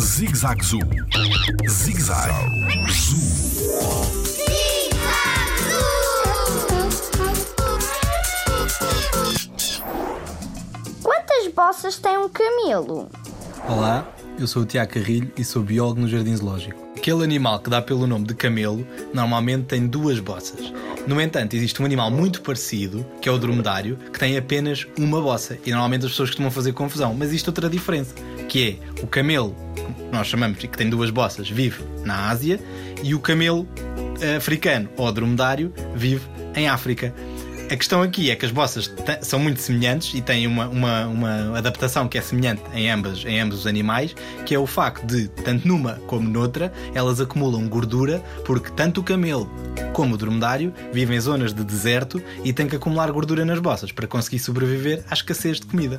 Zig Zag Zoo. Zig Zag Zoo. Quantas bossas tem um camelo? Olá, eu sou o Tiago Carrilho e sou biólogo no Jardim Zoológico. Aquele animal que dá pelo nome de camelo normalmente tem duas bossas. No entanto, existe um animal muito parecido, que é o dromedário, que tem apenas uma bossa. E normalmente as pessoas costumam fazer confusão. Mas existe outra diferença, que é o camelo, nós chamamos que tem duas bossas, vive na Ásia, e o camelo eh, africano ou dromedário vive em África. A questão aqui é que as bossas são muito semelhantes e têm uma, uma, uma adaptação que é semelhante em ambas, em ambos os animais, que é o facto de, tanto numa como noutra, elas acumulam gordura, porque tanto o camelo como o dromedário vivem em zonas de deserto e têm que acumular gordura nas bossas para conseguir sobreviver à escassez de comida.